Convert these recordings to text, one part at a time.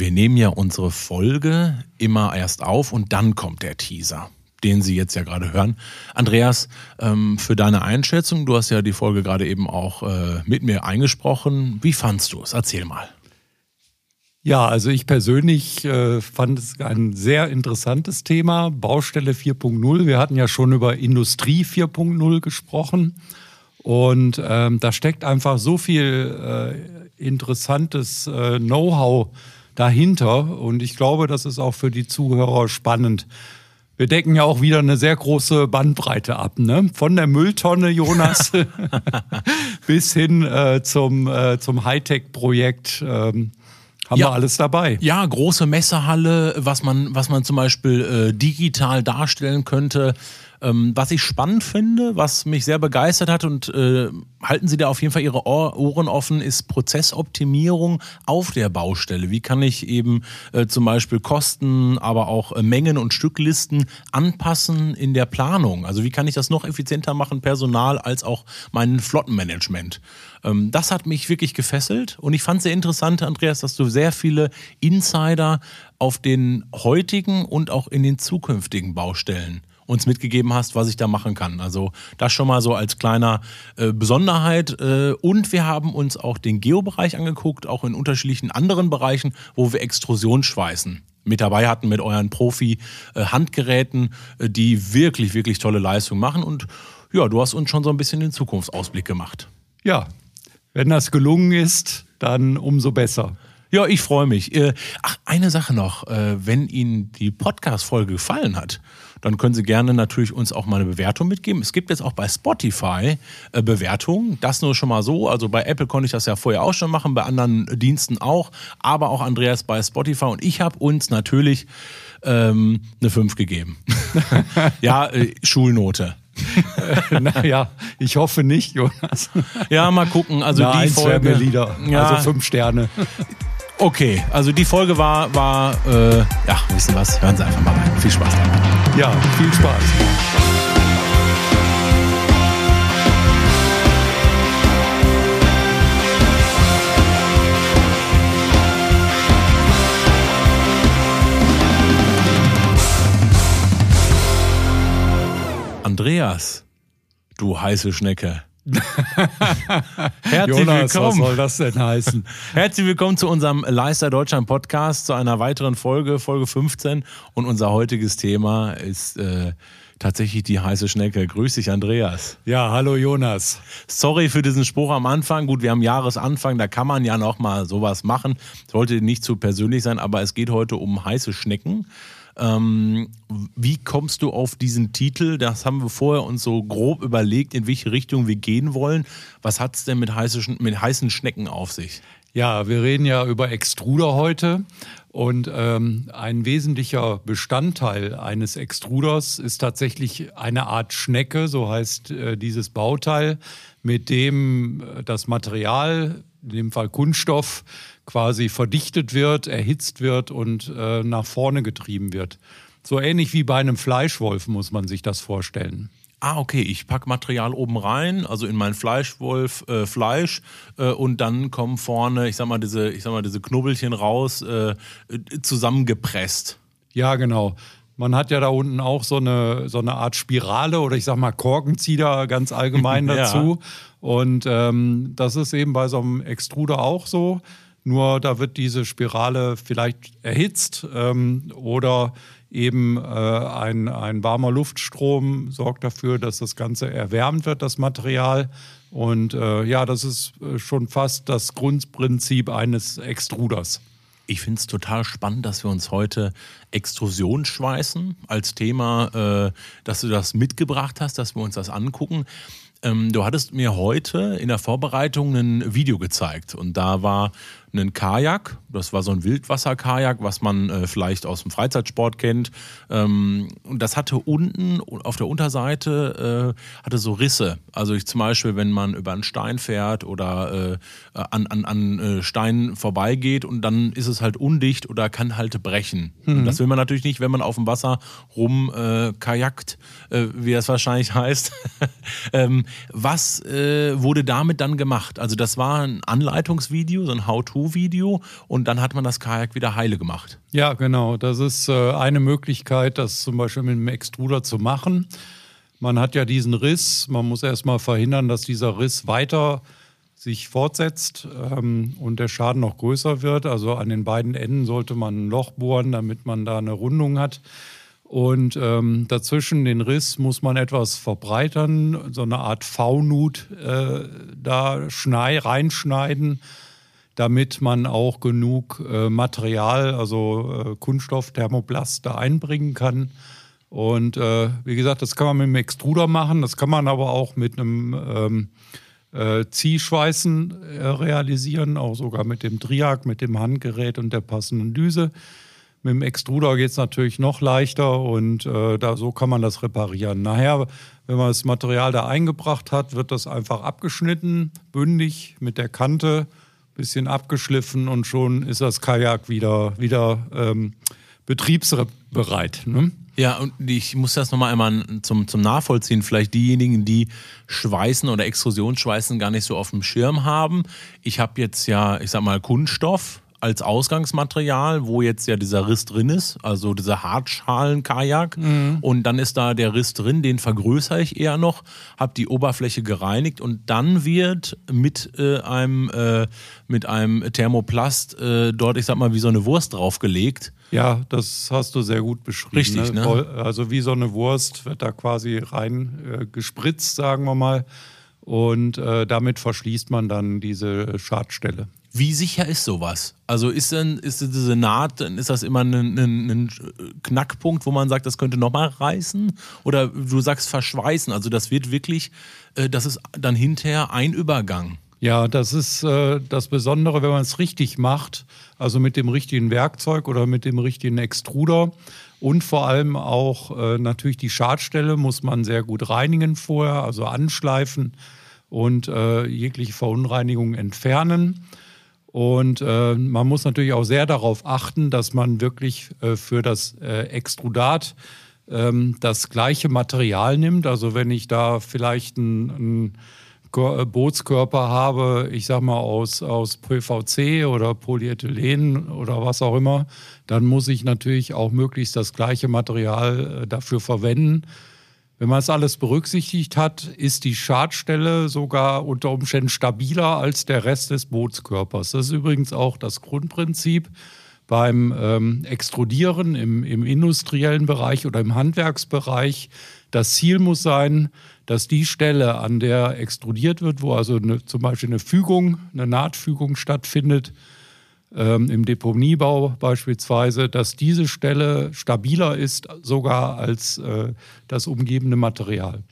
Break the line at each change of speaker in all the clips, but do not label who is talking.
Wir nehmen ja unsere Folge immer erst auf und dann kommt der Teaser, den Sie jetzt ja gerade hören. Andreas, ähm, für deine Einschätzung, du hast ja die Folge gerade eben auch äh, mit mir eingesprochen. Wie fandst du es? Erzähl mal.
Ja, also ich persönlich äh, fand es ein sehr interessantes Thema, Baustelle 4.0. Wir hatten ja schon über Industrie 4.0 gesprochen und ähm, da steckt einfach so viel äh, interessantes äh, Know-how dahinter. Und ich glaube, das ist auch für die Zuhörer spannend. Wir decken ja auch wieder eine sehr große Bandbreite ab, ne? Von der Mülltonne, Jonas, bis hin äh, zum, äh, zum Hightech-Projekt. Ähm, haben ja, wir alles dabei.
Ja, große Messehalle, was man, was man zum Beispiel äh, digital darstellen könnte. Ähm, was ich spannend finde, was mich sehr begeistert hat und äh, halten Sie da auf jeden Fall Ihre Ohr Ohren offen, ist Prozessoptimierung auf der Baustelle. Wie kann ich eben äh, zum Beispiel Kosten, aber auch äh, Mengen und Stücklisten anpassen in der Planung? Also wie kann ich das noch effizienter machen, Personal als auch mein Flottenmanagement? Ähm, das hat mich wirklich gefesselt und ich fand sehr interessant, Andreas, dass du sehr viele Insider auf den heutigen und auch in den zukünftigen Baustellen uns mitgegeben hast, was ich da machen kann. Also das schon mal so als kleiner äh, Besonderheit. Äh, und wir haben uns auch den Geobereich angeguckt, auch in unterschiedlichen anderen Bereichen, wo wir Extrusion schweißen mit dabei hatten mit euren Profi-Handgeräten, äh, die wirklich, wirklich tolle Leistungen machen. Und ja, du hast uns schon so ein bisschen den Zukunftsausblick gemacht.
Ja, wenn das gelungen ist, dann umso besser.
Ja, ich freue mich. Äh, ach, eine Sache noch. Äh, wenn Ihnen die Podcast-Folge gefallen hat, dann können Sie gerne natürlich uns auch mal eine Bewertung mitgeben. Es gibt jetzt auch bei Spotify äh, Bewertungen. Das nur schon mal so. Also bei Apple konnte ich das ja vorher auch schon machen, bei anderen Diensten auch. Aber auch Andreas bei Spotify. Und ich habe uns natürlich ähm, eine 5 gegeben. ja, äh, Schulnote.
naja, ich hoffe nicht, Jonas.
Ja, mal gucken. Also
Na,
die Folge.
Lieder. Ja. Also fünf Sterne.
Okay, also die Folge war, war äh, ja, wissen was, hören Sie einfach mal rein. Viel Spaß
damit. Ja, viel Spaß.
Andreas, du heiße Schnecke.
Herzlich Jonas, willkommen. Was soll das denn heißen?
Herzlich willkommen zu unserem Leister Deutschland Podcast, zu einer weiteren Folge, Folge 15. Und unser heutiges Thema ist äh, tatsächlich die heiße Schnecke. Grüß dich, Andreas.
Ja, hallo Jonas.
Sorry für diesen Spruch am Anfang. Gut, wir haben Jahresanfang, da kann man ja noch mal sowas machen. Sollte nicht zu persönlich sein, aber es geht heute um heiße Schnecken. Ähm, wie kommst du auf diesen Titel? Das haben wir vorher uns so grob überlegt, in welche Richtung wir gehen wollen. Was hat es denn mit, heiße, mit heißen Schnecken auf sich?
Ja, wir reden ja über Extruder heute. Und ähm, ein wesentlicher Bestandteil eines Extruders ist tatsächlich eine Art Schnecke, so heißt äh, dieses Bauteil, mit dem äh, das Material, in dem Fall Kunststoff, quasi verdichtet wird, erhitzt wird und äh, nach vorne getrieben wird. So ähnlich wie bei einem Fleischwolf muss man sich das vorstellen.
Ah, okay, ich packe Material oben rein, also in meinen Fleischwolf äh, Fleisch äh, und dann kommen vorne, ich sag mal, diese, ich sag mal, diese Knubbelchen raus, äh, zusammengepresst.
Ja, genau. Man hat ja da unten auch so eine, so eine Art Spirale oder ich sag mal Korkenzieher ganz allgemein dazu. ja. Und ähm, das ist eben bei so einem Extruder auch so. Nur da wird diese Spirale vielleicht erhitzt ähm, oder eben äh, ein, ein warmer Luftstrom sorgt dafür, dass das Ganze erwärmt wird, das Material. Und äh, ja, das ist äh, schon fast das Grundprinzip eines Extruders.
Ich finde es total spannend, dass wir uns heute Extrusionsschweißen als Thema, äh, dass du das mitgebracht hast, dass wir uns das angucken. Ähm, du hattest mir heute in der Vorbereitung ein Video gezeigt und da war ein Kajak. Das war so ein Wildwasserkajak, was man äh, vielleicht aus dem Freizeitsport kennt. Ähm, und das hatte unten auf der Unterseite äh, hatte so Risse. Also ich zum Beispiel, wenn man über einen Stein fährt oder äh, an, an, an äh, Steinen vorbeigeht und dann ist es halt undicht oder kann halt brechen. Mhm. Das will man natürlich nicht, wenn man auf dem Wasser rum äh, kajakt, äh, wie das wahrscheinlich heißt. ähm, was wurde damit dann gemacht? Also das war ein Anleitungsvideo, so ein How-To Reparaturvideo und dann hat man das Kajak wieder heile gemacht.
Ja, genau. Das ist äh, eine Möglichkeit, das zum Beispiel mit einem Extruder zu machen. Man hat ja diesen Riss, man muss erstmal verhindern, dass dieser Riss weiter sich fortsetzt ähm, und der Schaden noch größer wird. Also an den beiden Enden sollte man ein Loch bohren, damit man da eine Rundung hat. Und ähm, dazwischen den Riss muss man etwas verbreitern, so eine Art V-Nut äh, da schnei reinschneiden, damit man auch genug äh, Material, also äh, Kunststoff, Thermoplast da einbringen kann. Und äh, wie gesagt, das kann man mit einem Extruder machen, das kann man aber auch mit einem ähm, äh, Ziehschweißen äh, realisieren, auch sogar mit dem Triak, mit dem Handgerät und der passenden Düse. Mit dem Extruder geht es natürlich noch leichter und äh, da, so kann man das reparieren. Nachher, wenn man das Material da eingebracht hat, wird das einfach abgeschnitten, bündig mit der Kante, bisschen abgeschliffen und schon ist das Kajak wieder, wieder ähm, betriebsbereit. Ne?
Ja, und ich muss das nochmal einmal zum, zum Nachvollziehen. Vielleicht diejenigen, die Schweißen oder Extrusionsschweißen gar nicht so auf dem Schirm haben. Ich habe jetzt ja, ich sag mal, Kunststoff als Ausgangsmaterial, wo jetzt ja dieser Riss drin ist, also dieser Hartschalen-Kajak. Mhm. Und dann ist da der Riss drin, den vergrößere ich eher noch, habe die Oberfläche gereinigt und dann wird mit äh, einem äh, mit einem Thermoplast äh, dort, ich sag mal, wie so eine Wurst draufgelegt.
Ja, das hast du sehr gut beschrieben.
Richtig, ne? ne?
Also wie so eine Wurst wird da quasi rein äh, gespritzt, sagen wir mal. Und äh, damit verschließt man dann diese Schadstelle.
Wie sicher ist sowas? Also ist denn ist diese Naht, ist das immer ein, ein, ein Knackpunkt, wo man sagt, das könnte nochmal reißen? Oder du sagst verschweißen, also das wird wirklich, äh, das ist dann hinterher ein Übergang.
Ja, das ist äh, das Besondere, wenn man es richtig macht, also mit dem richtigen Werkzeug oder mit dem richtigen Extruder. Und vor allem auch äh, natürlich die Schadstelle muss man sehr gut reinigen vorher, also anschleifen und äh, jegliche Verunreinigung entfernen. Und äh, man muss natürlich auch sehr darauf achten, dass man wirklich äh, für das äh, Extrudat ähm, das gleiche Material nimmt. Also wenn ich da vielleicht einen äh, Bootskörper habe, ich sag mal aus, aus PVC oder Polyethylen oder was auch immer, dann muss ich natürlich auch möglichst das gleiche Material äh, dafür verwenden. Wenn man es alles berücksichtigt hat, ist die Schadstelle sogar unter Umständen stabiler als der Rest des Bootskörpers. Das ist übrigens auch das Grundprinzip beim ähm, Extrudieren im, im industriellen Bereich oder im Handwerksbereich. Das Ziel muss sein, dass die Stelle, an der extrudiert wird, wo also eine, zum Beispiel eine Fügung, eine Nahtfügung stattfindet, ähm, im Deponiebau beispielsweise, dass diese Stelle stabiler ist sogar als äh, das umgebende Material.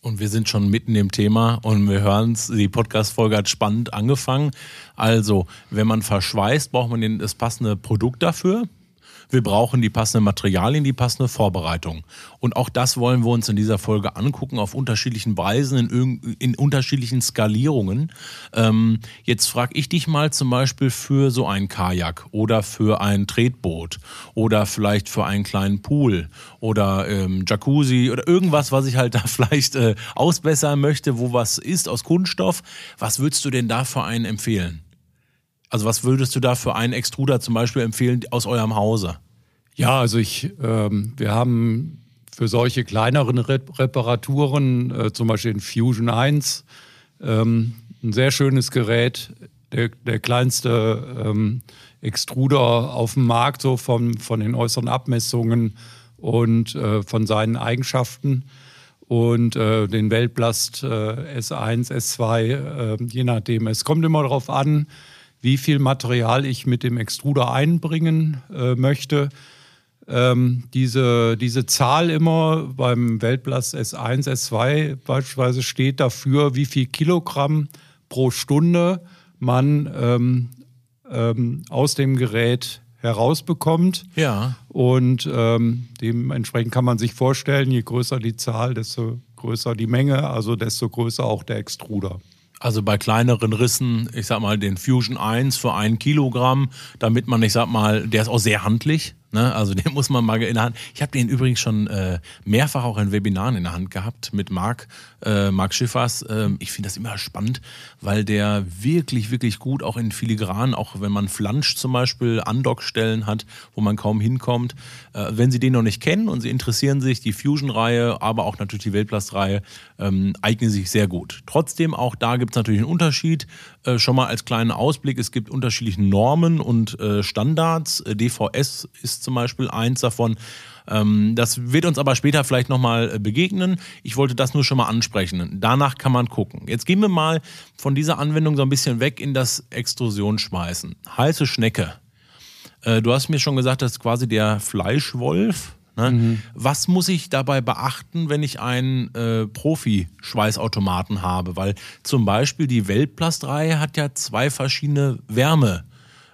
Und wir sind schon mitten im Thema und wir hören es, die Podcast-Folge hat spannend angefangen. Also, wenn man verschweißt, braucht man das passende Produkt dafür. Wir brauchen die passenden Materialien, die passende Vorbereitung. Und auch das wollen wir uns in dieser Folge angucken, auf unterschiedlichen Weisen, in, in unterschiedlichen Skalierungen. Ähm, jetzt frage ich dich mal zum Beispiel für so ein Kajak oder für ein Tretboot oder vielleicht für einen kleinen Pool oder ähm, Jacuzzi oder irgendwas, was ich halt da vielleicht äh, ausbessern möchte, wo was ist aus Kunststoff. Was würdest du denn da für einen empfehlen? Also was würdest du da für einen Extruder zum Beispiel empfehlen aus eurem Hause?
Ja, also ich, ähm, wir haben für solche kleineren Rep Reparaturen, äh, zum Beispiel den Fusion 1, ähm, ein sehr schönes Gerät, der, der kleinste ähm, Extruder auf dem Markt, so von, von den äußeren Abmessungen und äh, von seinen Eigenschaften. Und äh, den Weltblast äh, S1, S2, äh, je nachdem. Es kommt immer darauf an, wie viel Material ich mit dem Extruder einbringen äh, möchte. Ähm, diese, diese Zahl immer beim Weltblast S1, S2 beispielsweise steht dafür, wie viel Kilogramm pro Stunde man ähm, ähm, aus dem Gerät herausbekommt.
Ja.
Und ähm, dementsprechend kann man sich vorstellen, je größer die Zahl, desto größer die Menge, also desto größer auch der Extruder.
Also bei kleineren Rissen, ich sag mal, den Fusion 1 für ein Kilogramm, damit man, ich sag mal, der ist auch sehr handlich, Ne? Also den muss man mal in der Hand. Ich habe den übrigens schon äh, mehrfach auch in Webinaren in der Hand gehabt mit Marc, äh, Marc Schiffers. Ähm, ich finde das immer spannend, weil der wirklich, wirklich gut auch in Filigran, auch wenn man Flansch zum Beispiel Andockstellen hat, wo man kaum hinkommt. Äh, wenn Sie den noch nicht kennen und Sie interessieren sich, die Fusion-Reihe, aber auch natürlich die Weltplast-Reihe, ähm, eignen sich sehr gut. Trotzdem, auch da gibt es natürlich einen Unterschied. Äh, schon mal als kleinen Ausblick, es gibt unterschiedliche Normen und äh, Standards. Äh, DVS ist zum Beispiel eins davon. Ähm, das wird uns aber später vielleicht nochmal äh, begegnen. Ich wollte das nur schon mal ansprechen. Danach kann man gucken. Jetzt gehen wir mal von dieser Anwendung so ein bisschen weg in das Extrusionsschmeißen. Heiße Schnecke. Du hast mir schon gesagt, das ist quasi der Fleischwolf. Ne? Mhm. Was muss ich dabei beachten, wenn ich einen äh, Profi-Schweißautomaten habe? Weil zum Beispiel die Weltplastreihe hat ja zwei verschiedene Wärme,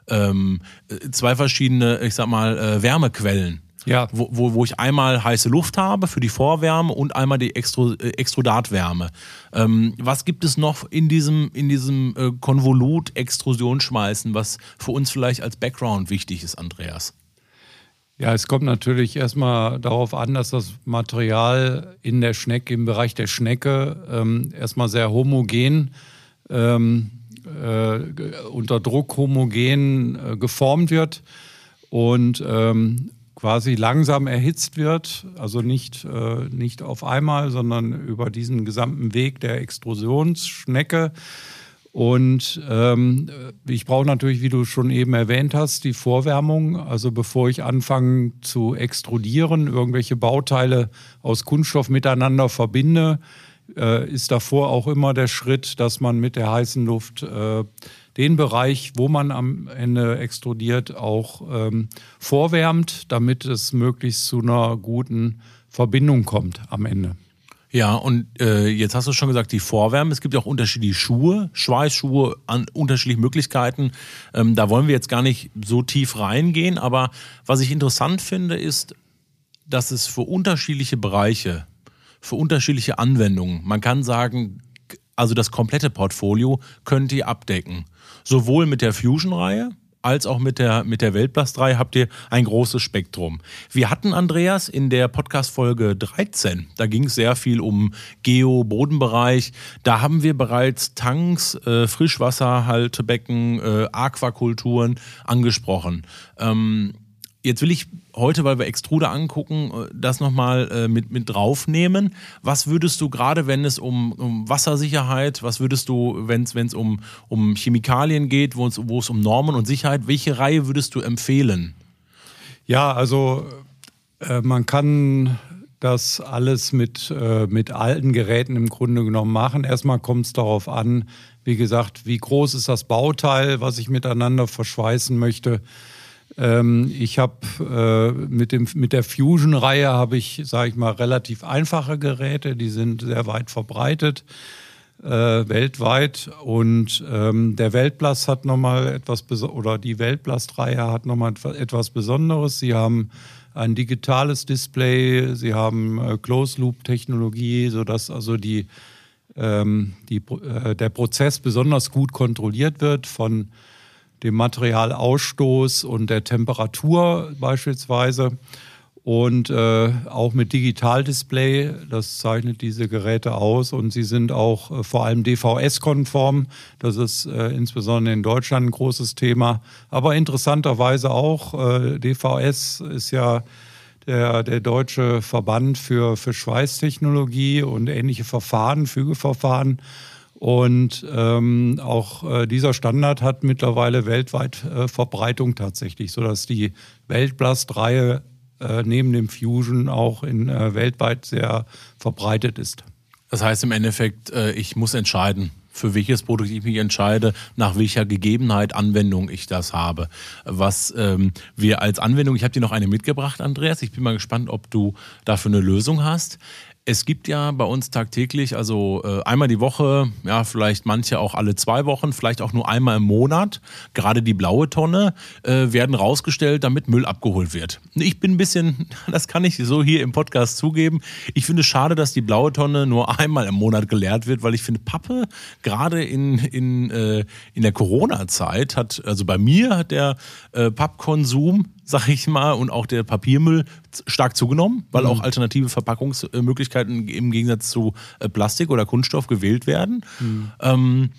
ähm, äh, zwei verschiedene, ich sag mal, äh, Wärmequellen. Ja. Wo, wo, wo ich einmal heiße Luft habe für die Vorwärme und einmal die Extru äh, Extrudatwärme. Ähm, was gibt es noch in diesem, in diesem äh, Konvolut Extrusionsschmeißen, was für uns vielleicht als Background wichtig ist, Andreas?
Ja, es kommt natürlich erstmal darauf an, dass das Material in der Schnecke, im Bereich der Schnecke, ähm, erstmal sehr homogen, ähm, äh, unter Druck homogen äh, geformt wird und ähm, quasi langsam erhitzt wird, also nicht, äh, nicht auf einmal, sondern über diesen gesamten Weg der Extrusionsschnecke. Und ähm, ich brauche natürlich, wie du schon eben erwähnt hast, die Vorwärmung. Also bevor ich anfange zu extrudieren, irgendwelche Bauteile aus Kunststoff miteinander verbinde, äh, ist davor auch immer der Schritt, dass man mit der heißen Luft äh, den Bereich, wo man am Ende extrudiert, auch ähm, vorwärmt, damit es möglichst zu einer guten Verbindung kommt am Ende.
Ja, und äh, jetzt hast du schon gesagt, die Vorwärme. Es gibt ja auch unterschiedliche Schuhe, Schweißschuhe, an unterschiedliche Möglichkeiten. Ähm, da wollen wir jetzt gar nicht so tief reingehen. Aber was ich interessant finde, ist, dass es für unterschiedliche Bereiche, für unterschiedliche Anwendungen, man kann sagen, also das komplette Portfolio könnt ihr abdecken. Sowohl mit der Fusion-Reihe, als auch mit der, mit der Weltplast 3 habt ihr ein großes Spektrum. Wir hatten Andreas in der Podcast-Folge 13, da ging es sehr viel um Geo-Bodenbereich. Da haben wir bereits Tanks, äh, Frischwasserhaltebecken, äh, Aquakulturen angesprochen. Ähm, Jetzt will ich heute, weil wir Extruder angucken, äh, das nochmal äh, mit, mit draufnehmen. Was würdest du gerade, wenn es um, um Wassersicherheit, was würdest du, wenn es um, um Chemikalien geht, wo es, um Normen und Sicherheit, welche Reihe würdest du empfehlen?
Ja, also äh, man kann das alles mit, äh, mit alten Geräten im Grunde genommen machen. Erstmal kommt es darauf an, wie gesagt, wie groß ist das Bauteil, was ich miteinander verschweißen möchte. Ähm, ich habe äh, mit, mit der Fusion-Reihe habe ich, sage ich mal, relativ einfache Geräte, die sind sehr weit verbreitet. Äh, weltweit und ähm, der Weltblast hat nochmal etwas oder die Weltblast-Reihe hat nochmal etwas Besonderes. Sie haben ein digitales Display, sie haben äh, Closed-Loop-Technologie, sodass also die, ähm, die, äh, der Prozess besonders gut kontrolliert wird von dem Materialausstoß und der Temperatur beispielsweise. Und äh, auch mit Digitaldisplay, das zeichnet diese Geräte aus. Und sie sind auch äh, vor allem DVS-konform. Das ist äh, insbesondere in Deutschland ein großes Thema. Aber interessanterweise auch, äh, DVS ist ja der, der deutsche Verband für, für Schweißtechnologie und ähnliche Verfahren, Fügeverfahren. Und ähm, auch äh, dieser Standard hat mittlerweile weltweit äh, Verbreitung tatsächlich, sodass die Weltblast-Reihe äh, neben dem Fusion auch in äh, weltweit sehr verbreitet ist.
Das heißt im Endeffekt, äh, ich muss entscheiden, für welches Produkt ich mich entscheide, nach welcher Gegebenheit, Anwendung ich das habe. Was ähm, wir als Anwendung, ich habe dir noch eine mitgebracht, Andreas. Ich bin mal gespannt, ob du dafür eine Lösung hast. Es gibt ja bei uns tagtäglich, also äh, einmal die Woche, ja, vielleicht manche auch alle zwei Wochen, vielleicht auch nur einmal im Monat, gerade die blaue Tonne, äh, werden rausgestellt, damit Müll abgeholt wird. Ich bin ein bisschen, das kann ich so hier im Podcast zugeben, ich finde es schade, dass die blaue Tonne nur einmal im Monat geleert wird, weil ich finde, Pappe, gerade in, in, äh, in der Corona-Zeit, hat, also bei mir hat der äh, Pappkonsum sag ich mal, und auch der Papiermüll stark zugenommen, weil mhm. auch alternative Verpackungsmöglichkeiten im Gegensatz zu äh, Plastik oder Kunststoff gewählt werden. Mhm. Ähm,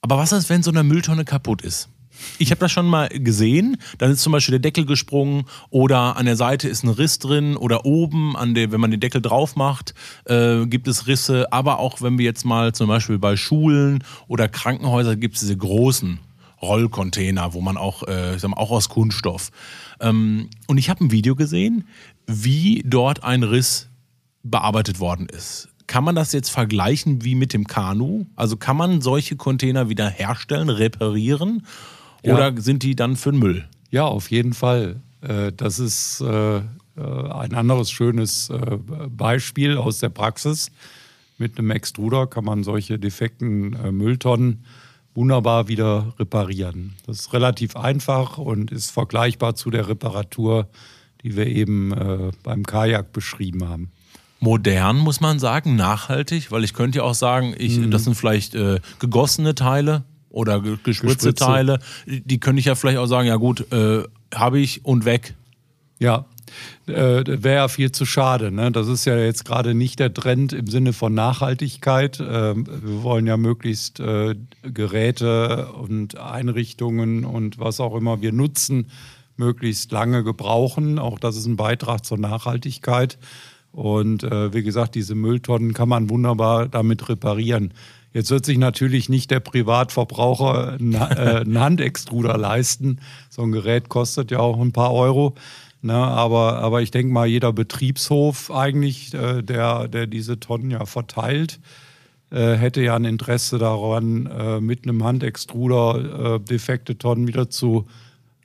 aber was ist, wenn so eine Mülltonne kaputt ist? Ich habe das schon mal gesehen. Dann ist zum Beispiel der Deckel gesprungen oder an der Seite ist ein Riss drin oder oben, an der, wenn man den Deckel drauf macht, äh, gibt es Risse. Aber auch wenn wir jetzt mal zum Beispiel bei Schulen oder Krankenhäusern gibt es diese großen Rollcontainer, wo man auch, äh, ich sag mal, auch aus Kunststoff. Ähm, und ich habe ein Video gesehen, wie dort ein Riss bearbeitet worden ist. Kann man das jetzt vergleichen wie mit dem Kanu? Also kann man solche Container wieder herstellen, reparieren? Ja. Oder sind die dann für den Müll?
Ja, auf jeden Fall. Äh, das ist äh, äh, ein anderes schönes Beispiel aus der Praxis. Mit einem Extruder kann man solche defekten Mülltonnen wunderbar wieder reparieren. Das ist relativ einfach und ist vergleichbar zu der Reparatur, die wir eben beim Kajak beschrieben haben
modern, muss man sagen, nachhaltig, weil ich könnte ja auch sagen, ich, mhm. das sind vielleicht äh, gegossene Teile, oder gespritzte Teile, die könnte ich ja vielleicht auch sagen, ja gut, äh, habe ich und weg.
Ja, äh, wäre ja viel zu schade. Ne? Das ist ja jetzt gerade nicht der Trend im Sinne von Nachhaltigkeit. Äh, wir wollen ja möglichst äh, Geräte und Einrichtungen und was auch immer wir nutzen, möglichst lange gebrauchen. Auch das ist ein Beitrag zur Nachhaltigkeit. Und äh, wie gesagt, diese Mülltonnen kann man wunderbar damit reparieren. Jetzt wird sich natürlich nicht der Privatverbraucher äh, einen Handextruder leisten. So ein Gerät kostet ja auch ein paar Euro. Ne, aber, aber ich denke mal, jeder Betriebshof eigentlich, äh, der, der diese Tonnen ja verteilt, äh, hätte ja ein Interesse daran, äh, mit einem Handextruder äh, defekte Tonnen wieder zu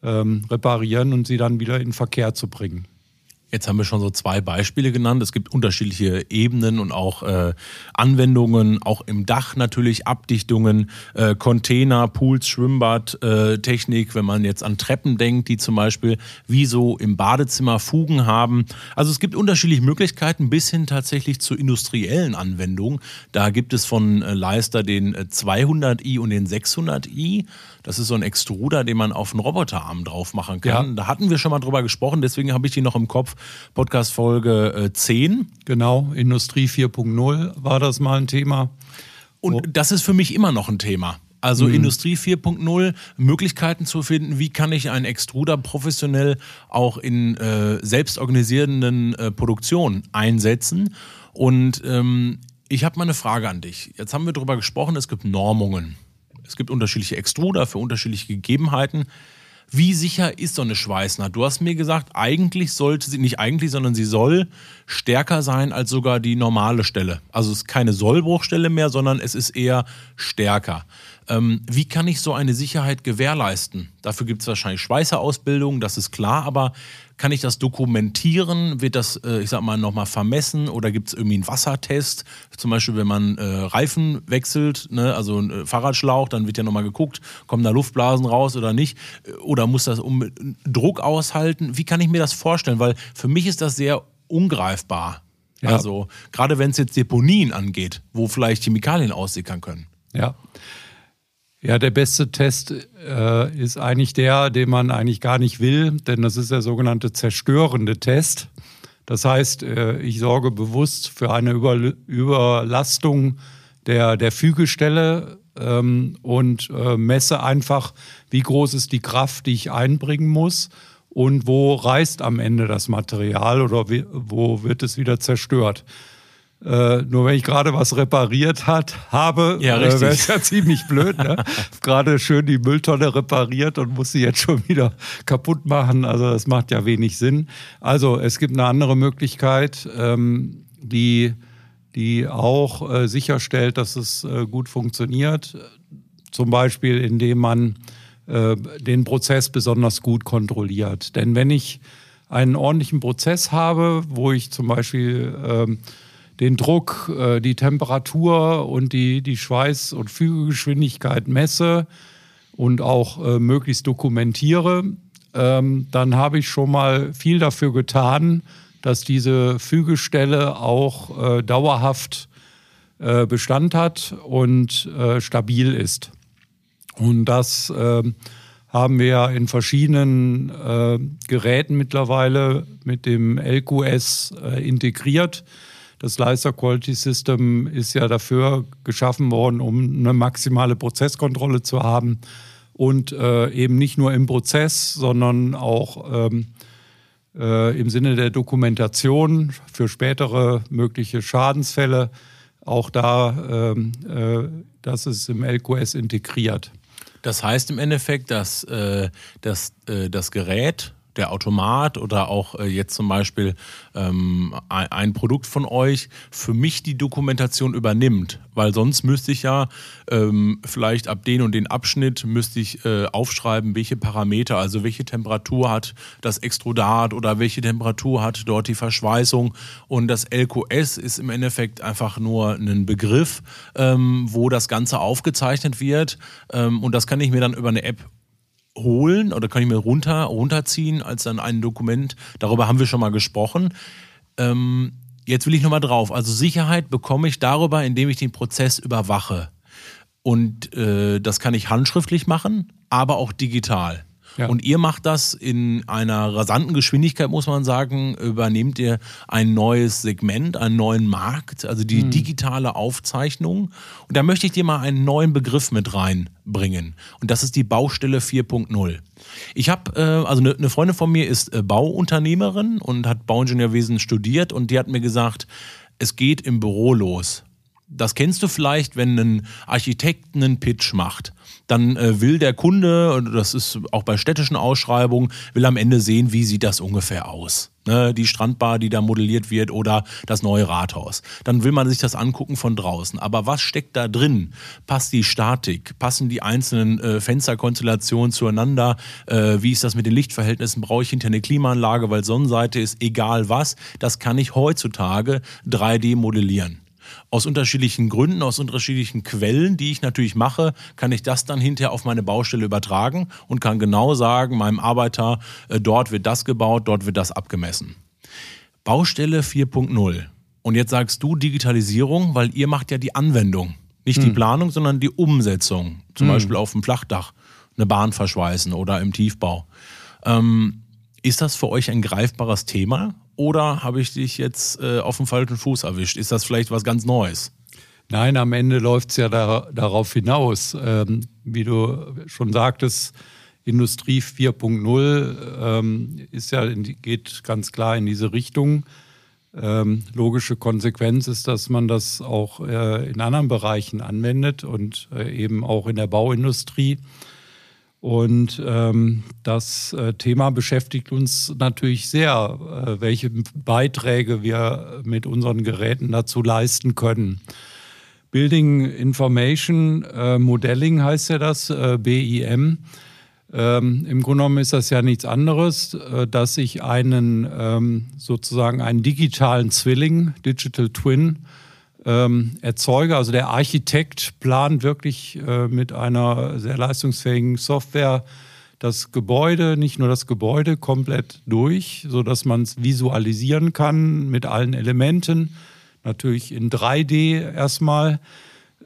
ähm, reparieren und sie dann wieder in Verkehr zu bringen.
Jetzt haben wir schon so zwei Beispiele genannt. Es gibt unterschiedliche Ebenen und auch äh, Anwendungen, auch im Dach natürlich, Abdichtungen, äh, Container, Pools, Schwimmbad, äh, Technik, wenn man jetzt an Treppen denkt, die zum Beispiel wie so im Badezimmer Fugen haben. Also es gibt unterschiedliche Möglichkeiten bis hin tatsächlich zu industriellen Anwendungen. Da gibt es von äh, Leister den 200i äh, und den 600i. Das ist so ein Extruder, den man auf einen Roboterarm drauf machen kann. Ja. Da hatten wir schon mal drüber gesprochen, deswegen habe ich die noch im Kopf. Podcast Folge äh, 10.
Genau, Industrie 4.0 war das mal ein Thema.
Und oh. das ist für mich immer noch ein Thema. Also mhm. Industrie 4.0, Möglichkeiten zu finden, wie kann ich einen Extruder professionell auch in äh, selbstorganisierenden äh, Produktionen einsetzen. Und ähm, ich habe mal eine Frage an dich. Jetzt haben wir darüber gesprochen, es gibt Normungen. Es gibt unterschiedliche Extruder für unterschiedliche Gegebenheiten. Wie sicher ist so eine Schweißnaht? Du hast mir gesagt, eigentlich sollte sie, nicht eigentlich, sondern sie soll stärker sein als sogar die normale Stelle. Also es ist keine Sollbruchstelle mehr, sondern es ist eher stärker. Ähm, wie kann ich so eine Sicherheit gewährleisten? Dafür gibt es wahrscheinlich Schweißerausbildung, das ist klar, aber kann ich das dokumentieren? Wird das, äh, ich sag mal, nochmal vermessen oder gibt es irgendwie einen Wassertest? Zum Beispiel, wenn man äh, Reifen wechselt, ne, also ein äh, Fahrradschlauch, dann wird ja nochmal geguckt, kommen da Luftblasen raus oder nicht? Oder muss das um Druck aushalten? Wie kann ich mir das vorstellen? Weil für mich ist das sehr ungreifbar. Ja. Also, gerade wenn es jetzt Deponien angeht, wo vielleicht Chemikalien aussickern können.
Ja. Ja, der beste Test äh, ist eigentlich der, den man eigentlich gar nicht will, denn das ist der sogenannte zerstörende Test. Das heißt, äh, ich sorge bewusst für eine Über Überlastung der, der Fügestelle ähm, und äh, messe einfach, wie groß ist die Kraft, die ich einbringen muss und wo reißt am Ende das Material oder wo wird es wieder zerstört. Äh, nur wenn ich gerade was repariert hat, habe,
ja, äh,
wäre es ja ziemlich blöd. Ne? gerade schön die Mülltonne repariert und muss sie jetzt schon wieder kaputt machen. Also das macht ja wenig Sinn. Also es gibt eine andere Möglichkeit, ähm, die, die auch äh, sicherstellt, dass es äh, gut funktioniert. Zum Beispiel, indem man äh, den Prozess besonders gut kontrolliert. Denn wenn ich einen ordentlichen Prozess habe, wo ich zum Beispiel ähm, den Druck, äh, die Temperatur und die, die Schweiß- und Fügegeschwindigkeit messe und auch äh, möglichst dokumentiere, ähm, dann habe ich schon mal viel dafür getan, dass diese Fügestelle auch äh, dauerhaft Bestand hat und stabil ist. Und das ähm, haben wir in verschiedenen äh, Geräten mittlerweile mit dem LQS äh, integriert. Das Leister Quality System ist ja dafür geschaffen worden, um eine maximale Prozesskontrolle zu haben und äh, eben nicht nur im Prozess, sondern auch ähm, äh, im Sinne der Dokumentation für spätere mögliche Schadensfälle. Auch da, ähm, äh, das ist im LQS integriert.
Das heißt im Endeffekt, dass, äh, dass äh, das Gerät der Automat oder auch äh, jetzt zum Beispiel ähm, ein, Produkt von euch für mich die Dokumentation übernimmt. Weil sonst müsste ich ja ähm, vielleicht ab den und den Abschnitt müsste ich äh, aufschreiben, welche Parameter, also welche Temperatur hat das Extrudat oder welche Temperatur hat dort die Verschweißung. Und das LQS ist im Endeffekt einfach nur ein Begriff, ähm, wo das Ganze aufgezeichnet wird. Ähm, und das kann ich mir dann über eine App holen oder kann ich mir runter, runterziehen als dann ein Dokument. Darüber haben wir schon mal gesprochen. Ähm, jetzt will ich nochmal drauf. Also Sicherheit bekomme ich darüber, indem ich den Prozess überwache. Und äh, das kann ich handschriftlich machen, aber auch digital. Ja. Und ihr macht das in einer rasanten Geschwindigkeit, muss man sagen. Übernehmt ihr ein neues Segment, einen neuen Markt, also die mhm. digitale Aufzeichnung. Und da möchte ich dir mal einen neuen Begriff mit reinbringen. Und das ist die Baustelle 4.0. Ich habe, äh, also eine ne Freundin von mir ist äh, Bauunternehmerin und hat Bauingenieurwesen studiert und die hat mir gesagt, es geht im Büro los. Das kennst du vielleicht, wenn ein Architekt einen Pitch macht. Dann äh, will der Kunde, und das ist auch bei städtischen Ausschreibungen, will am Ende sehen, wie sieht das ungefähr aus. Ne? Die Strandbar, die da modelliert wird oder das neue Rathaus. Dann will man sich das angucken von draußen. Aber was steckt da drin? Passt die Statik? Passen die einzelnen äh, Fensterkonstellationen zueinander? Äh, wie ist das mit den Lichtverhältnissen? Brauche ich hinter eine Klimaanlage, weil Sonnenseite ist egal was? Das kann ich heutzutage 3D modellieren aus unterschiedlichen Gründen, aus unterschiedlichen Quellen, die ich natürlich mache, kann ich das dann hinterher auf meine Baustelle übertragen und kann genau sagen, meinem Arbeiter, äh, dort wird das gebaut, dort wird das abgemessen. Baustelle 4.0. Und jetzt sagst du Digitalisierung, weil ihr macht ja die Anwendung. Nicht hm. die Planung, sondern die Umsetzung. Zum hm. Beispiel auf dem Flachdach eine Bahn verschweißen oder im Tiefbau. Ähm, ist das für euch ein greifbares Thema oder habe ich dich jetzt äh, auf dem falschen Fuß erwischt? Ist das vielleicht was ganz Neues?
Nein, am Ende läuft es ja da, darauf hinaus. Ähm, wie du schon sagtest, Industrie 4.0 ähm, ist ja geht ganz klar in diese Richtung. Ähm, logische Konsequenz ist, dass man das auch äh, in anderen Bereichen anwendet und äh, eben auch in der Bauindustrie. Und ähm, das äh, Thema beschäftigt uns natürlich sehr, äh, welche Beiträge wir mit unseren Geräten dazu leisten können. Building Information äh, Modeling heißt ja das, äh, BIM. Ähm, Im Grunde genommen ist das ja nichts anderes, äh, dass ich einen ähm, sozusagen einen digitalen Zwilling, Digital Twin, ähm, erzeuge. Also der Architekt plant wirklich äh, mit einer sehr leistungsfähigen Software das Gebäude, nicht nur das Gebäude, komplett durch, sodass man es visualisieren kann mit allen Elementen. Natürlich in 3D erstmal.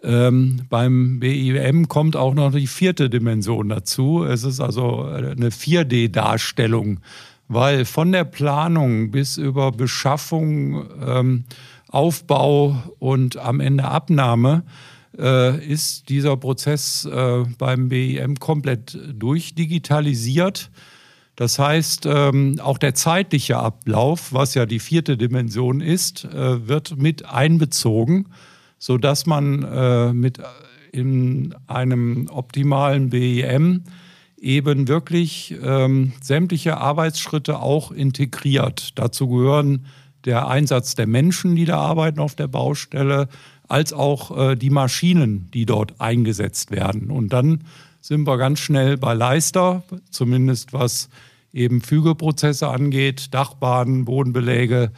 Ähm, beim BIM kommt auch noch die vierte Dimension dazu. Es ist also eine 4D-Darstellung, weil von der Planung bis über Beschaffung ähm, Aufbau und am Ende Abnahme äh, ist dieser Prozess äh, beim BIM komplett durchdigitalisiert. Das heißt, ähm, auch der zeitliche Ablauf, was ja die vierte Dimension ist, äh, wird mit einbezogen, sodass man äh, mit in einem optimalen BIM eben wirklich ähm, sämtliche Arbeitsschritte auch integriert. Dazu gehören der Einsatz der Menschen, die da arbeiten auf der Baustelle, als auch äh, die Maschinen, die dort eingesetzt werden. Und dann sind wir ganz schnell bei Leister, zumindest was eben Fügeprozesse angeht, Dachbahnen, Bodenbeläge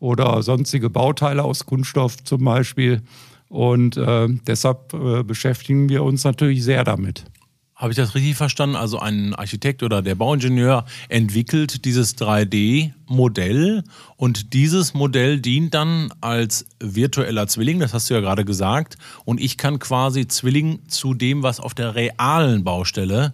oder sonstige Bauteile aus Kunststoff zum Beispiel. Und äh, deshalb äh, beschäftigen wir uns natürlich sehr damit.
Habe ich das richtig verstanden? Also ein Architekt oder der Bauingenieur entwickelt dieses 3D-Modell und dieses Modell dient dann als virtueller Zwilling, das hast du ja gerade gesagt, und ich kann quasi Zwilling zu dem, was auf der realen Baustelle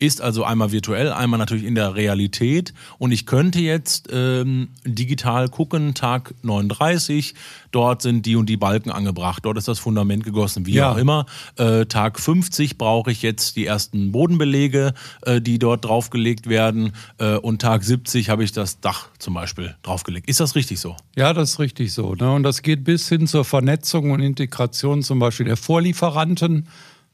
Ist also einmal virtuell, einmal natürlich in der Realität. Und ich könnte jetzt ähm, digital gucken, Tag 39, dort sind die und die Balken angebracht, dort ist das Fundament gegossen, wie ja. auch immer. Äh, Tag 50 brauche ich jetzt die ersten Bodenbelege, äh, die dort draufgelegt werden. Äh, und Tag 70 habe ich das Dach zum Beispiel draufgelegt. Ist das richtig so?
Ja, das ist richtig so. Ne? Und das geht bis hin zur Vernetzung und Integration zum Beispiel der Vorlieferanten.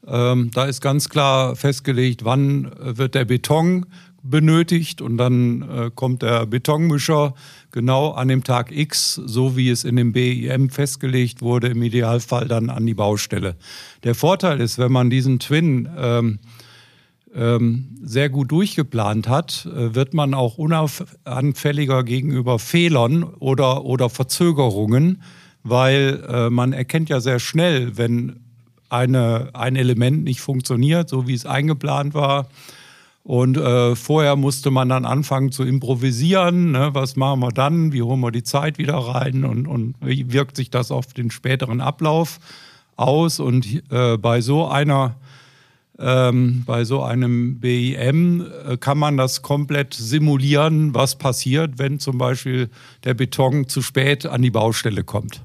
Ähm, da ist ganz klar festgelegt, wann wird der Beton benötigt und dann äh, kommt der Betonmischer genau an dem Tag X, so wie es in dem BIM festgelegt wurde, im Idealfall dann an die Baustelle. Der Vorteil ist, wenn man diesen Twin ähm, ähm, sehr gut durchgeplant hat, äh, wird man auch unanfälliger gegenüber Fehlern oder, oder Verzögerungen, weil äh, man erkennt ja sehr schnell, wenn eine, ein Element nicht funktioniert, so wie es eingeplant war. Und äh, vorher musste man dann anfangen zu improvisieren. Ne? Was machen wir dann? Wie holen wir die Zeit wieder rein? Und, und wie wirkt sich das auf den späteren Ablauf aus? Und äh, bei so einer ähm, bei so einem BIM äh, kann man das komplett simulieren, was passiert, wenn zum Beispiel der Beton zu spät an die Baustelle kommt.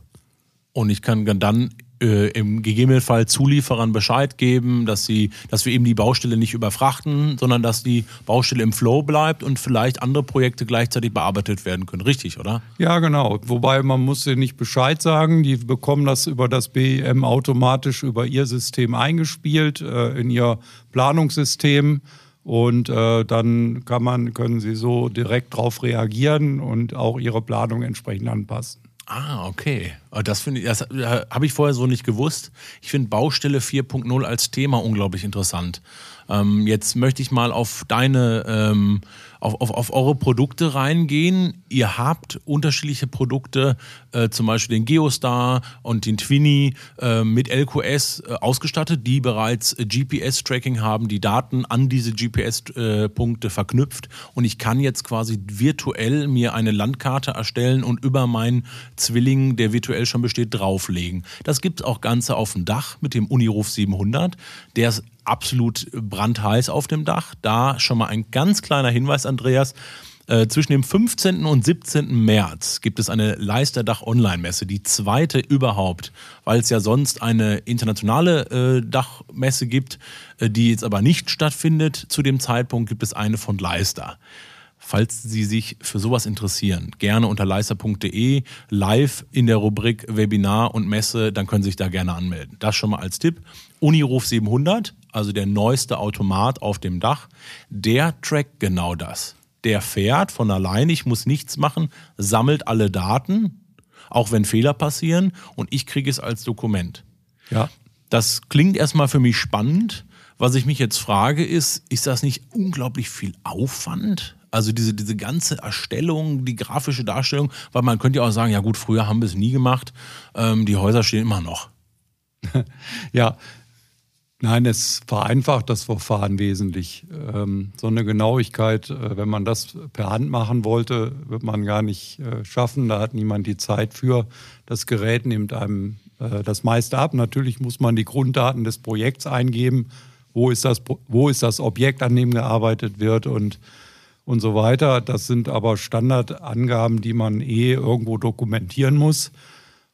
Und ich kann dann äh, im gegebenen Fall Zulieferern Bescheid geben, dass sie, dass wir eben die Baustelle nicht überfrachten, sondern dass die Baustelle im Flow bleibt und vielleicht andere Projekte gleichzeitig bearbeitet werden können. Richtig, oder?
Ja, genau. Wobei man muss ihnen nicht Bescheid sagen. Die bekommen das über das BEM automatisch über ihr System eingespielt, äh, in ihr Planungssystem. Und äh, dann kann man, können sie so direkt darauf reagieren und auch ihre Planung entsprechend anpassen.
Ah, okay. Oh, das das habe ich vorher so nicht gewusst. Ich finde Baustelle 4.0 als Thema unglaublich interessant. Ähm, jetzt möchte ich mal auf deine ähm, auf, auf, auf eure Produkte reingehen. Ihr habt unterschiedliche Produkte, äh, zum Beispiel den Geostar und den Twinny äh, mit LQS äh, ausgestattet, die bereits GPS-Tracking haben, die Daten an diese GPS-Punkte verknüpft. Und ich kann jetzt quasi virtuell mir eine Landkarte erstellen und über meinen Zwilling, der virtuell schon besteht, drauflegen. Das gibt es auch Ganze auf dem Dach mit dem Uniruf 700. Der ist absolut brandheiß auf dem Dach. Da schon mal ein ganz kleiner Hinweis, Andreas. Äh, zwischen dem 15. und 17. März gibt es eine Leisterdach-Online-Messe, die zweite überhaupt, weil es ja sonst eine internationale äh, Dachmesse gibt, äh, die jetzt aber nicht stattfindet. Zu dem Zeitpunkt gibt es eine von Leister. Falls Sie sich für sowas interessieren, gerne unter leister.de live in der Rubrik Webinar und Messe, dann können Sie sich da gerne anmelden. Das schon mal als Tipp. Uniruf 700, also der neueste Automat auf dem Dach, der trackt genau das. Der fährt von allein, ich muss nichts machen, sammelt alle Daten, auch wenn Fehler passieren und ich kriege es als Dokument. Ja. Das klingt erstmal für mich spannend. Was ich mich jetzt frage ist, ist das nicht unglaublich viel Aufwand? Also diese, diese ganze Erstellung, die grafische Darstellung, weil man könnte ja auch sagen, ja gut, früher haben wir es nie gemacht, ähm, die Häuser stehen immer noch.
ja, Nein, es vereinfacht das Verfahren wesentlich. Ähm, so eine Genauigkeit, äh, wenn man das per Hand machen wollte, wird man gar nicht äh, schaffen. Da hat niemand die Zeit für. Das Gerät nimmt einem äh, das meiste ab. Natürlich muss man die Grunddaten des Projekts eingeben. Wo ist das, wo ist das Objekt, an dem gearbeitet wird und und so weiter. Das sind aber Standardangaben, die man eh irgendwo dokumentieren muss.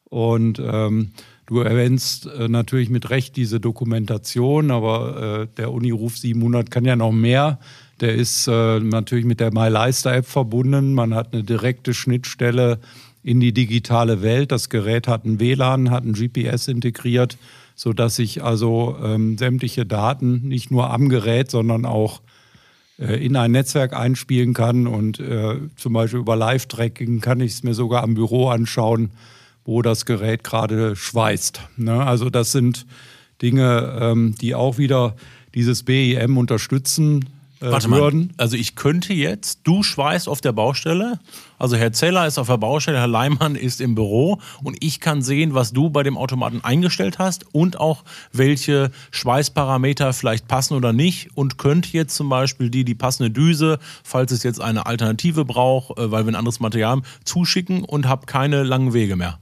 Und ähm, du erwähnst äh, natürlich mit Recht diese Dokumentation, aber äh, der Uniruf 700 kann ja noch mehr. Der ist äh, natürlich mit der MyLeister-App verbunden. Man hat eine direkte Schnittstelle in die digitale Welt. Das Gerät hat ein WLAN, hat ein GPS integriert, sodass ich also ähm, sämtliche Daten nicht nur am Gerät, sondern auch in ein Netzwerk einspielen kann und äh, zum Beispiel über Live-Tracking kann ich es mir sogar am Büro anschauen, wo das Gerät gerade schweißt. Ne? Also das sind Dinge, ähm, die auch wieder dieses BIM unterstützen
äh, Warte würden. Mal. Also ich könnte jetzt, du schweißt auf der Baustelle, also Herr Zeller ist auf der Baustelle, Herr Leimann ist im Büro und ich kann sehen, was du bei dem Automaten eingestellt hast und auch welche Schweißparameter vielleicht passen oder nicht und könnte jetzt zum Beispiel die, die passende Düse, falls es jetzt eine Alternative braucht, äh, weil wir ein anderes Material haben, zuschicken und habe keine langen Wege mehr.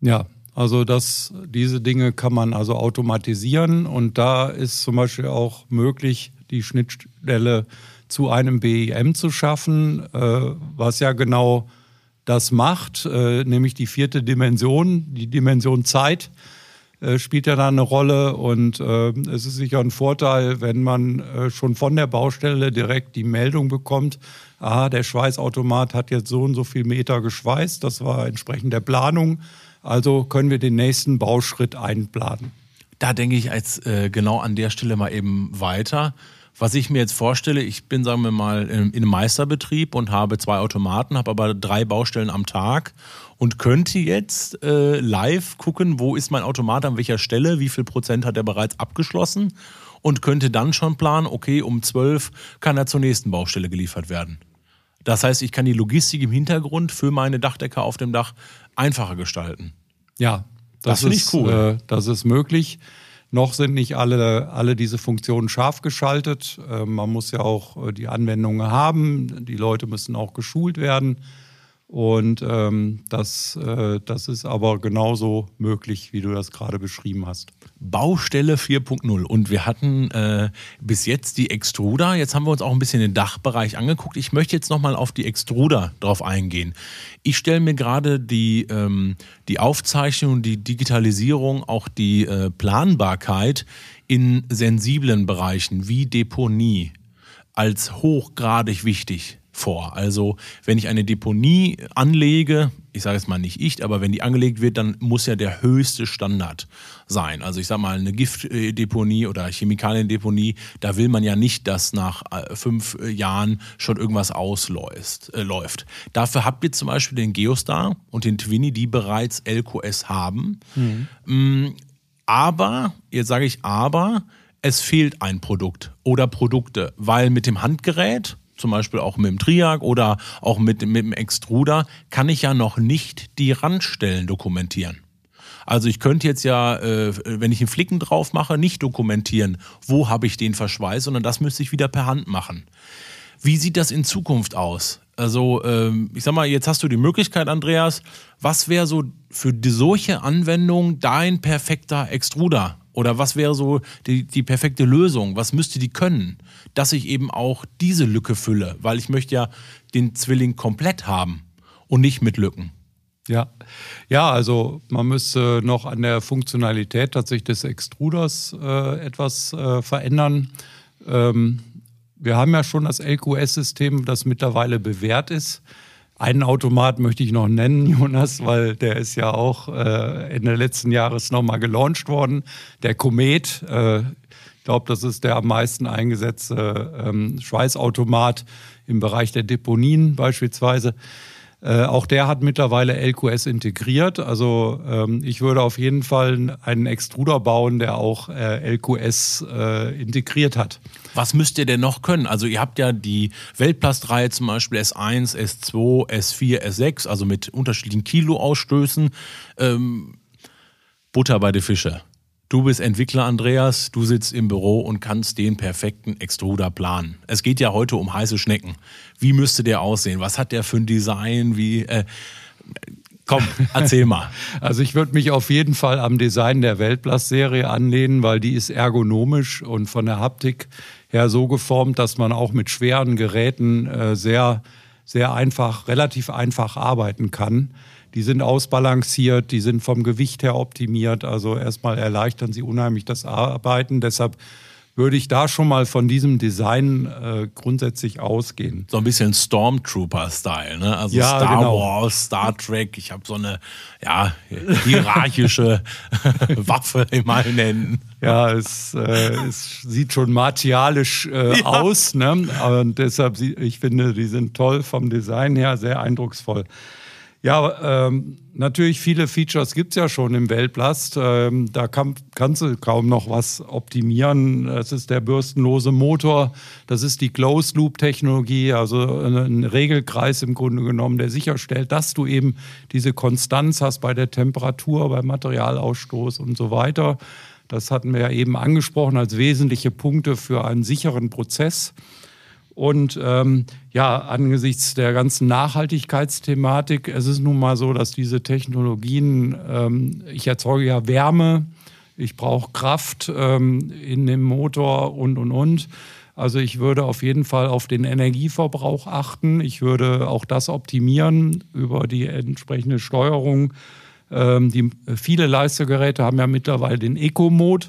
Ja, also das, diese Dinge kann man also automatisieren und da ist zum Beispiel auch möglich, die Schnittstelle zu einem BEM zu schaffen, äh, was ja genau das macht, äh, nämlich die vierte Dimension, die Dimension Zeit äh, spielt ja da eine Rolle und es ist sicher ein Vorteil, wenn man schon von der Baustelle direkt die Meldung bekommt, aha, der Schweißautomat hat jetzt so und so viel Meter geschweißt, das war entsprechend der Planung, also können wir den nächsten Bauschritt einplanen.
Da denke ich jetzt äh, genau an der Stelle mal eben weiter. Was ich mir jetzt vorstelle, ich bin, sagen wir mal, in, in einem Meisterbetrieb und habe zwei Automaten, habe aber drei Baustellen am Tag und könnte jetzt äh, live gucken, wo ist mein Automat an welcher Stelle, wie viel Prozent hat er bereits abgeschlossen und könnte dann schon planen, okay, um zwölf kann er zur nächsten Baustelle geliefert werden. Das heißt, ich kann die Logistik im Hintergrund für meine Dachdecker auf dem Dach einfacher gestalten.
Ja, das, das ist cool. Äh, das ist möglich. Noch sind nicht alle, alle diese Funktionen scharf geschaltet. Äh, man muss ja auch äh, die Anwendungen haben. Die Leute müssen auch geschult werden. Und ähm, das, äh, das ist aber genauso möglich, wie du das gerade beschrieben hast.
Baustelle 4.0. Und wir hatten äh, bis jetzt die Extruder. Jetzt haben wir uns auch ein bisschen den Dachbereich angeguckt. Ich möchte jetzt nochmal auf die Extruder drauf eingehen. Ich stelle mir gerade die, ähm, die Aufzeichnung, die Digitalisierung, auch die äh, Planbarkeit in sensiblen Bereichen wie Deponie als hochgradig wichtig vor. Also wenn ich eine Deponie anlege, ich sage jetzt mal nicht ich, aber wenn die angelegt wird, dann muss ja der höchste Standard sein. Also ich sage mal eine Giftdeponie oder Chemikaliendeponie, da will man ja nicht, dass nach äh, fünf Jahren schon irgendwas ausläuft. Äh, läuft. Dafür habt ihr zum Beispiel den Geostar und den Twinny, die bereits LQS haben. Mhm. Mm, aber, jetzt sage ich aber, es fehlt ein Produkt oder Produkte, weil mit dem Handgerät zum Beispiel auch mit dem Triag oder auch mit, mit dem Extruder, kann ich ja noch nicht die Randstellen dokumentieren. Also ich könnte jetzt ja, äh, wenn ich einen Flicken drauf mache, nicht dokumentieren, wo habe ich den Verschweiß, sondern das müsste ich wieder per Hand machen. Wie sieht das in Zukunft aus? Also ähm, ich sag mal, jetzt hast du die Möglichkeit, Andreas, was wäre so für solche Anwendung dein perfekter Extruder? Oder was wäre so die, die perfekte Lösung? Was müsste die können, dass ich eben auch diese Lücke fülle? Weil ich möchte ja den Zwilling komplett haben und nicht mit Lücken.
Ja, ja, also man müsste noch an der Funktionalität tatsächlich des Extruders äh, etwas äh, verändern. Ähm, wir haben ja schon das LQS-System, das mittlerweile bewährt ist. Einen Automat möchte ich noch nennen, Jonas, weil der ist ja auch äh, Ende letzten Jahres nochmal gelauncht worden. Der Komet, äh, ich glaube, das ist der am meisten eingesetzte ähm, Schweißautomat im Bereich der Deponien beispielsweise. Äh, auch der hat mittlerweile LQS integriert. Also ähm, ich würde auf jeden Fall einen Extruder bauen, der auch äh, LQS äh, integriert hat.
Was müsst ihr denn noch können? Also ihr habt ja die Weltplastreihe zum Beispiel S1, S2, S4, S6, also mit unterschiedlichen Kiloausstößen. Ähm, Butter bei den Fische. Du bist Entwickler, Andreas, du sitzt im Büro und kannst den perfekten Extruder planen. Es geht ja heute um heiße Schnecken. Wie müsste der aussehen? Was hat der für ein Design? Wie, äh, komm, erzähl mal.
Also ich würde mich auf jeden Fall am Design der Weltblast-Serie anlehnen, weil die ist ergonomisch und von der Haptik her so geformt, dass man auch mit schweren Geräten äh, sehr, sehr einfach, relativ einfach arbeiten kann. Die sind ausbalanciert, die sind vom Gewicht her optimiert. Also erstmal erleichtern sie unheimlich das Arbeiten. Deshalb würde ich da schon mal von diesem Design äh, grundsätzlich ausgehen.
So ein bisschen Stormtrooper-Style, ne? Also ja, Star genau. Wars, Star Trek. Ich habe so eine ja, hierarchische Waffe in meinen Händen.
Ja, es, äh, es sieht schon martialisch äh, ja. aus. Ne? Und deshalb, ich finde, die sind toll vom Design her, sehr eindrucksvoll. Ja, ähm, natürlich viele Features gibt es ja schon im Weltblast. Ähm, da kann, kannst du kaum noch was optimieren. Das ist der bürstenlose Motor, das ist die Closed-Loop-Technologie, also ein Regelkreis im Grunde genommen, der sicherstellt, dass du eben diese Konstanz hast bei der Temperatur, beim Materialausstoß und so weiter. Das hatten wir ja eben angesprochen als wesentliche Punkte für einen sicheren Prozess. Und ähm, ja, angesichts der ganzen Nachhaltigkeitsthematik, es ist nun mal so, dass diese Technologien, ähm, ich erzeuge ja Wärme, ich brauche Kraft ähm, in dem Motor und, und, und. Also ich würde auf jeden Fall auf den Energieverbrauch achten. Ich würde auch das optimieren über die entsprechende Steuerung. Ähm, die, viele Leistgeräte haben ja mittlerweile den Eco-Mode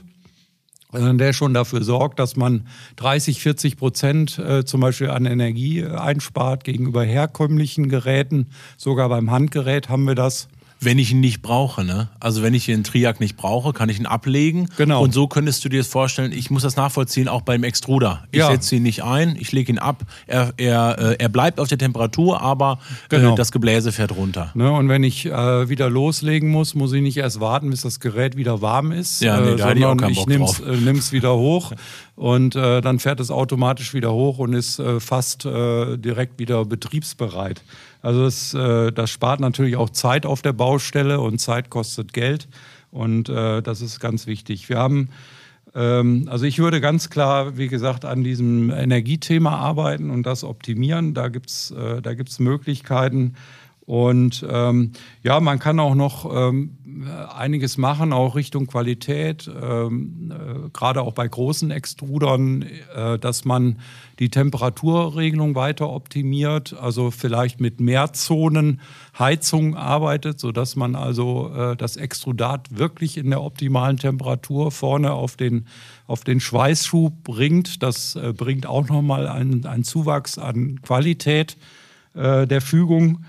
der schon dafür sorgt, dass man 30, 40 Prozent äh, zum Beispiel an Energie einspart gegenüber herkömmlichen Geräten. Sogar beim Handgerät haben wir das
wenn ich ihn nicht brauche. Ne? Also wenn ich den Triac nicht brauche, kann ich ihn ablegen.
Genau.
Und so könntest du dir das vorstellen, ich muss das nachvollziehen, auch beim Extruder. Ich
ja.
setze ihn nicht ein, ich lege ihn ab, er, er, äh, er bleibt auf der Temperatur, aber äh, genau. äh, das Gebläse fährt runter.
Ne? Und wenn ich äh, wieder loslegen muss, muss ich nicht erst warten, bis das Gerät wieder warm ist.
Ja, nee, da
äh,
ich keinen Bock
ich nimm's, äh, nimm's wieder hoch und äh, dann fährt es automatisch wieder hoch und ist fast direkt wieder betriebsbereit. Also das, äh, das spart natürlich auch Zeit auf der Baustelle und Zeit kostet Geld und äh, das ist ganz wichtig. Wir haben ähm, also ich würde ganz klar, wie gesagt, an diesem Energiethema arbeiten und das optimieren. Da gibt es äh, da gibt's Möglichkeiten. Und ähm, ja, man kann auch noch ähm, einiges machen, auch Richtung Qualität, ähm, äh, gerade auch bei großen Extrudern, äh, dass man die Temperaturregelung weiter optimiert, also vielleicht mit Mehrzonen Heizung arbeitet, sodass man also äh, das Extrudat wirklich in der optimalen Temperatur vorne auf den, auf den Schweißschub bringt. Das äh, bringt auch nochmal einen, einen Zuwachs an Qualität äh, der Fügung.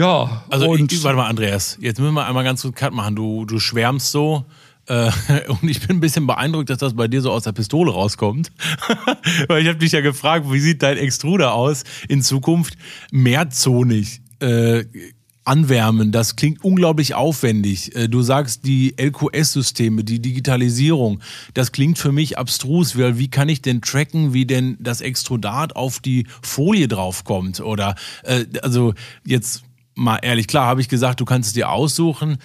Ja,
also und ich, warte mal, Andreas, jetzt müssen wir einmal ganz kurz Cut machen. Du, du schwärmst so. Äh, und ich bin ein bisschen beeindruckt, dass das bei dir so aus der Pistole rauskommt. Weil ich habe dich ja gefragt, wie sieht dein Extruder aus in Zukunft? Mehrzonig. Äh, anwärmen. Das klingt unglaublich aufwendig. Äh, du sagst die LQS-Systeme, die Digitalisierung. Das klingt für mich abstrus, weil wie kann ich denn tracken, wie denn das Extrudat auf die Folie draufkommt? Oder äh, also jetzt mal ehrlich, klar habe ich gesagt, du kannst es dir aussuchen.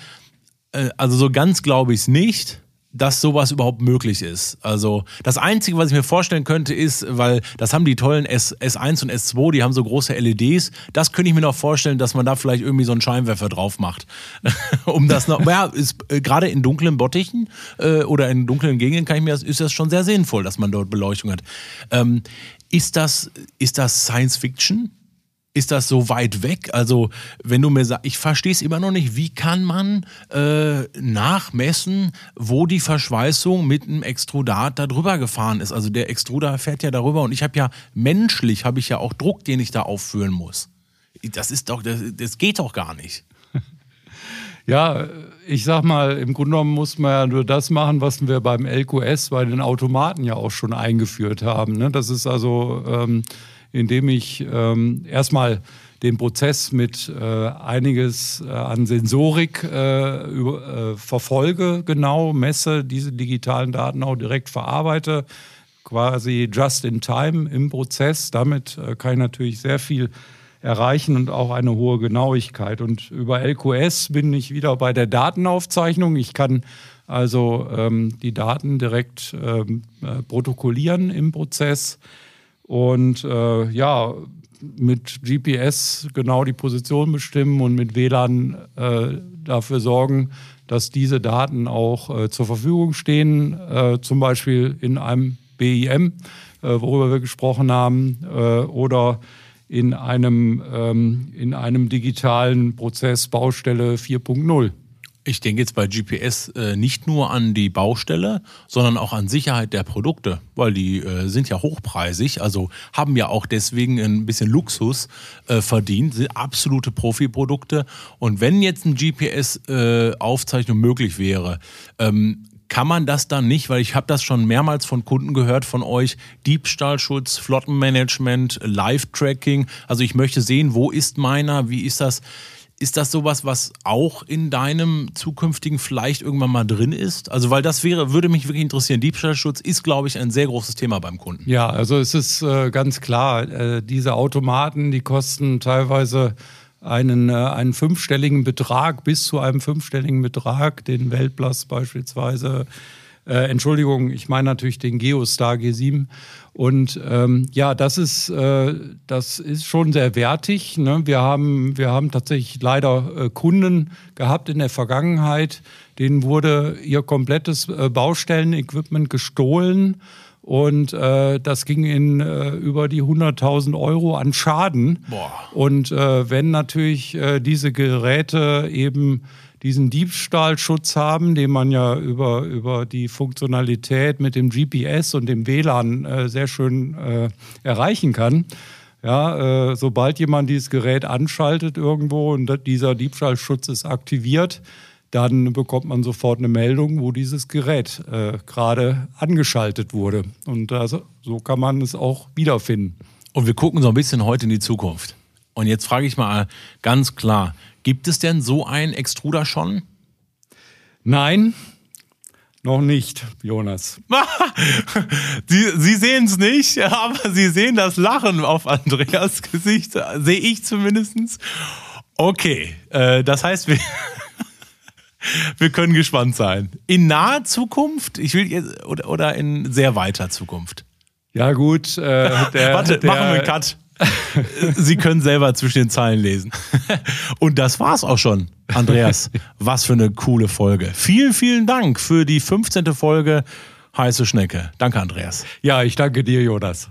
Äh, also so ganz glaube ich es nicht dass sowas überhaupt möglich ist. Also das Einzige, was ich mir vorstellen könnte, ist, weil das haben die tollen S, S1 und S2, die haben so große LEDs, das könnte ich mir noch vorstellen, dass man da vielleicht irgendwie so einen Scheinwerfer drauf macht. um das noch, ja, ist äh, gerade in dunklen Bottichen äh, oder in dunklen Gegenden kann ich mir, ist das schon sehr sinnvoll, dass man dort Beleuchtung hat. Ähm, ist das, ist das Science Fiction? Ist das so weit weg? Also, wenn du mir sagst, ich verstehe es immer noch nicht, wie kann man äh, nachmessen, wo die Verschweißung mit einem Extrudat da drüber gefahren ist? Also der Extruder fährt ja darüber und ich habe ja menschlich, habe ich ja auch Druck, den ich da aufführen muss. Das ist doch, das, das geht doch gar nicht.
Ja, ich sag mal, im Grunde genommen muss man ja nur das machen, was wir beim LQS bei den Automaten ja auch schon eingeführt haben. Ne? Das ist also ähm, indem ich ähm, erstmal den Prozess mit äh, einiges äh, an Sensorik äh, über, äh, verfolge, genau messe, diese digitalen Daten auch direkt verarbeite, quasi just in time im Prozess. Damit äh, kann ich natürlich sehr viel erreichen und auch eine hohe Genauigkeit. Und über LQS bin ich wieder bei der Datenaufzeichnung. Ich kann also ähm, die Daten direkt ähm, äh, protokollieren im Prozess und äh, ja, mit GPS genau die Position bestimmen und mit WLAN äh, dafür sorgen, dass diese Daten auch äh, zur Verfügung stehen, äh, zum Beispiel in einem BIM, äh, worüber wir gesprochen haben, äh, oder in einem, ähm, in einem digitalen Prozess Baustelle 4.0.
Ich denke jetzt bei GPS äh, nicht nur an die Baustelle, sondern auch an Sicherheit der Produkte, weil die äh, sind ja hochpreisig, also haben ja auch deswegen ein bisschen Luxus äh, verdient, sind absolute Profiprodukte. Und wenn jetzt ein GPS-Aufzeichnung äh, möglich wäre, ähm, kann man das dann nicht, weil ich habe das schon mehrmals von Kunden gehört von euch, Diebstahlschutz, Flottenmanagement, Live-Tracking. Also ich möchte sehen, wo ist meiner, wie ist das? Ist das sowas, was auch in deinem zukünftigen vielleicht irgendwann mal drin ist? Also, weil das wäre, würde mich wirklich interessieren. Diebstahlschutz ist, glaube ich, ein sehr großes Thema beim Kunden.
Ja, also es ist äh, ganz klar, äh, diese Automaten, die kosten teilweise einen, äh, einen fünfstelligen Betrag, bis zu einem fünfstelligen Betrag, den Weltplus beispielsweise äh, Entschuldigung, ich meine natürlich den Geostar G7. Und ähm, ja, das ist, äh, das ist schon sehr wertig. Ne? Wir, haben, wir haben tatsächlich leider äh, Kunden gehabt in der Vergangenheit, denen wurde ihr komplettes äh, Baustellenequipment gestohlen Und äh, das ging in äh, über die 100.000 Euro an Schaden.
Boah.
Und äh, wenn natürlich äh, diese Geräte eben diesen Diebstahlschutz haben, den man ja über, über die Funktionalität mit dem GPS und dem WLAN äh, sehr schön äh, erreichen kann. Ja, äh, sobald jemand dieses Gerät anschaltet irgendwo und dieser Diebstahlschutz ist aktiviert, dann bekommt man sofort eine Meldung, wo dieses Gerät äh, gerade angeschaltet wurde. Und also, so kann man es auch wiederfinden.
Und wir gucken so ein bisschen heute in die Zukunft. Und jetzt frage ich mal ganz klar, gibt es denn so einen Extruder schon?
Nein, noch nicht, Jonas.
Sie, Sie sehen es nicht, aber Sie sehen das Lachen auf Andreas Gesicht, sehe ich zumindest. Okay, äh, das heißt, wir, wir können gespannt sein. In naher Zukunft, ich will jetzt, oder, oder in sehr weiter Zukunft.
Ja, gut. Äh,
der, Warte, der, machen wir einen Cut. Sie können selber zwischen den Zeilen lesen. Und das war's auch schon, Andreas. Was für eine coole Folge. Vielen, vielen Dank für die 15. Folge Heiße Schnecke. Danke, Andreas.
Ja, ich danke dir, Jonas.